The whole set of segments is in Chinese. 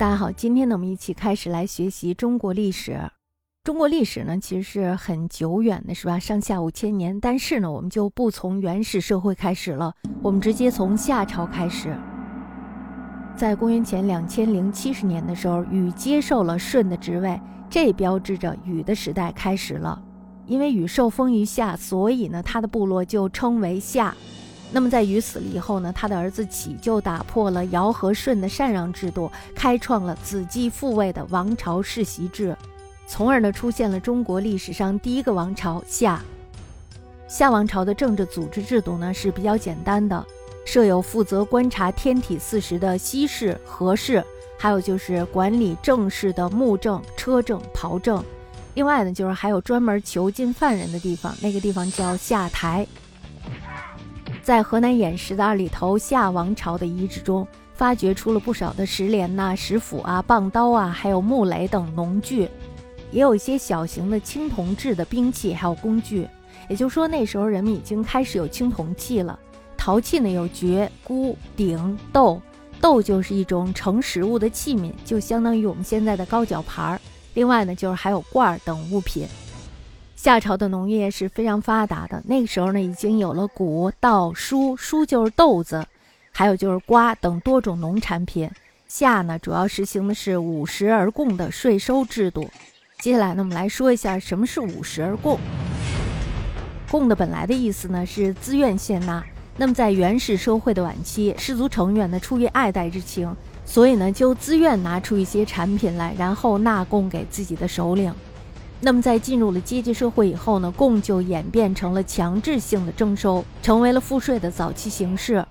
大家好，今天呢，我们一起开始来学习中国历史。中国历史呢，其实是很久远的，是吧？上下五千年。但是呢，我们就不从原始社会开始了，我们直接从夏朝开始。在公元前两千零七十年的时候，禹接受了舜的职位，这标志着禹的时代开始了。因为禹受封于夏，所以呢，他的部落就称为夏。那么在禹死了以后呢，他的儿子启就打破了尧和舜的禅让制度，开创了子继父位的王朝世袭制，从而呢出现了中国历史上第一个王朝夏。夏王朝的政治组织制度呢是比较简单的，设有负责观察天体四时的西氏、和氏，还有就是管理政事的穆政、车政、袍政，另外呢就是还有专门囚禁犯人的地方，那个地方叫下台。在河南偃师的二里头夏王朝的遗址中，发掘出了不少的石镰呐、石斧啊、棒刀啊，还有木雷等农具，也有一些小型的青铜制的兵器，还有工具。也就是说，那时候人们已经开始有青铜器了。陶器呢，有橛、箍、鼎、豆，豆就是一种盛食物的器皿，就相当于我们现在的高脚盘儿。另外呢，就是还有罐儿等物品。夏朝的农业是非常发达的，那个时候呢，已经有了谷、稻、菽，菽就是豆子，还有就是瓜等多种农产品。夏呢，主要实行的是五十而贡的税收制度。接下来呢，我们来说一下什么是五十而贡。贡的本来的意思呢是自愿献纳。那么在原始社会的晚期，氏族成员呢出于爱戴之情，所以呢就自愿拿出一些产品来，然后纳贡给自己的首领。那么，在进入了阶级社会以后呢，贡就演变成了强制性的征收，成为了赋税的早期形式。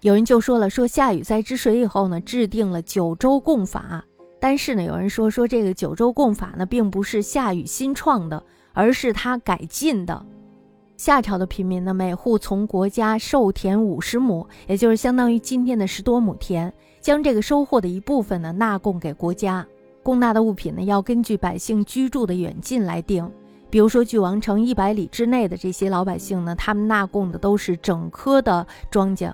有人就说了，说夏禹在治水以后呢，制定了九州贡法。但是呢，有人说说这个九州贡法呢，并不是夏禹新创的，而是他改进的。夏朝的平民呢，每户从国家授田五十亩，也就是相当于今天的十多亩田，将这个收获的一部分呢，纳贡给国家。供纳的物品呢，要根据百姓居住的远近来定。比如说，距王城一百里之内的这些老百姓呢，他们纳贡的都是整棵的庄稼；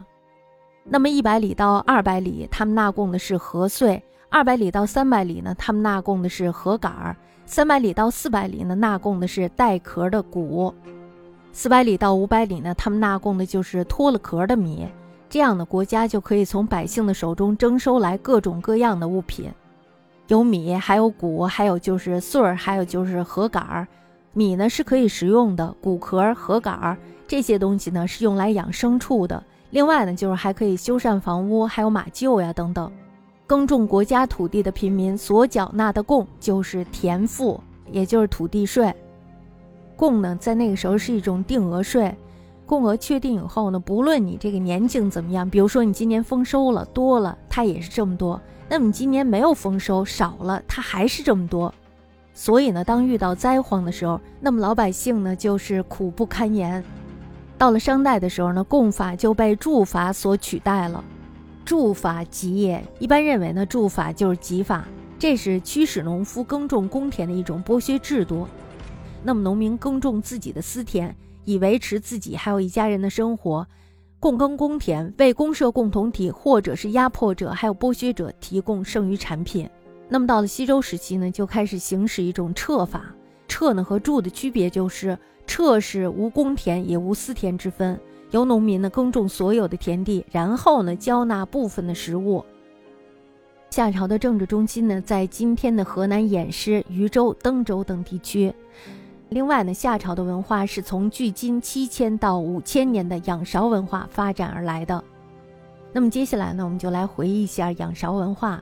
那么一百里到二百里，他们纳贡的是禾穗；二百里到三百里呢，他们纳贡的是禾杆儿；三百里到四百里呢，纳贡的是带壳的谷；四百里到五百里呢，他们纳贡的就是脱了壳的米。这样的国家就可以从百姓的手中征收来各种各样的物品。有米，还有谷，还有就是穗儿，还有就是禾杆儿。米呢是可以食用的，谷壳、禾杆儿这些东西呢是用来养牲畜的。另外呢，就是还可以修缮房屋，还有马厩呀等等。耕种国家土地的平民所缴纳的贡就是田赋，也就是土地税。贡呢在那个时候是一种定额税，贡额确定以后呢，不论你这个年景怎么样，比如说你今年丰收了多了，它也是这么多。那么你今年没有丰收，少了，它还是这么多。所以呢，当遇到灾荒的时候，那么老百姓呢就是苦不堪言。到了商代的时候呢，贡法就被祝法所取代了。祝法吉也，一般认为呢，祝法就是吉法，这是驱使农夫耕种公田的一种剥削制度。那么农民耕种自己的私田，以维持自己还有一家人的生活。共耕公田，为公社共同体或者是压迫者还有剥削者提供剩余产品。那么到了西周时期呢，就开始行使一种撤法。撤呢和住的区别就是，撤是无公田也无私田之分，由农民呢耕种所有的田地，然后呢交纳部分的食物。夏朝的政治中心呢，在今天的河南偃师、禹州、登州等地区。另外呢，夏朝的文化是从距今七千到五千年的仰韶文化发展而来的。那么接下来呢，我们就来回忆一下仰韶文化。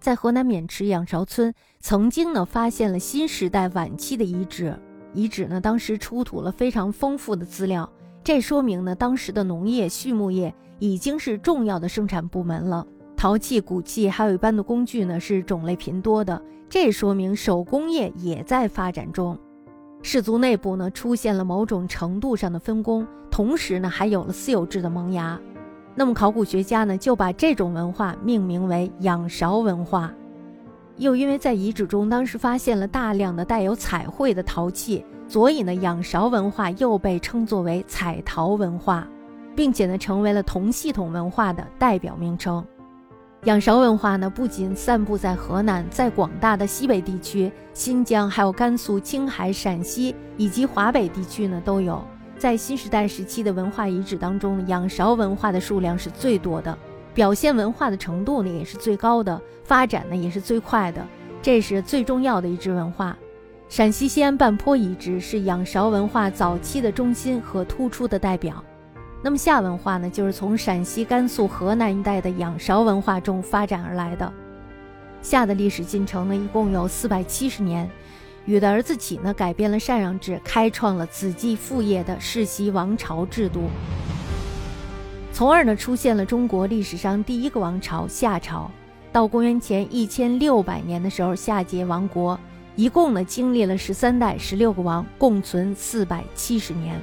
在河南渑池仰韶村，曾经呢发现了新时代晚期的遗址，遗址呢当时出土了非常丰富的资料，这说明呢当时的农业畜牧业已经是重要的生产部门了。陶器、骨器还有一般的工具呢是种类频多的，这说明手工业也在发展中。氏族内部呢出现了某种程度上的分工，同时呢还有了私有制的萌芽。那么考古学家呢就把这种文化命名为仰韶文化。又因为在遗址中当时发现了大量的带有彩绘的陶器，所以呢仰韶文化又被称作为彩陶文化，并且呢成为了同系统文化的代表名称。仰韶文化呢，不仅散布在河南，在广大的西北地区、新疆，还有甘肃、青海、陕西以及华北地区呢都有。在新时代时期的文化遗址当中，仰韶文化的数量是最多的，表现文化的程度呢也是最高的，发展呢也是最快的，这是最重要的一支文化。陕西西安半坡遗址是仰韶文化早期的中心和突出的代表。那么夏文化呢，就是从陕西、甘肃、河南一带的仰韶文化中发展而来的。夏的历史进程呢，一共有四百七十年。禹的儿子启呢，改变了禅让制，开创了子继父业的世袭王朝制度，从而呢，出现了中国历史上第一个王朝夏朝。到公元前一千六百年的时候，夏桀亡国，一共呢，经历了十三代、十六个王，共存四百七十年。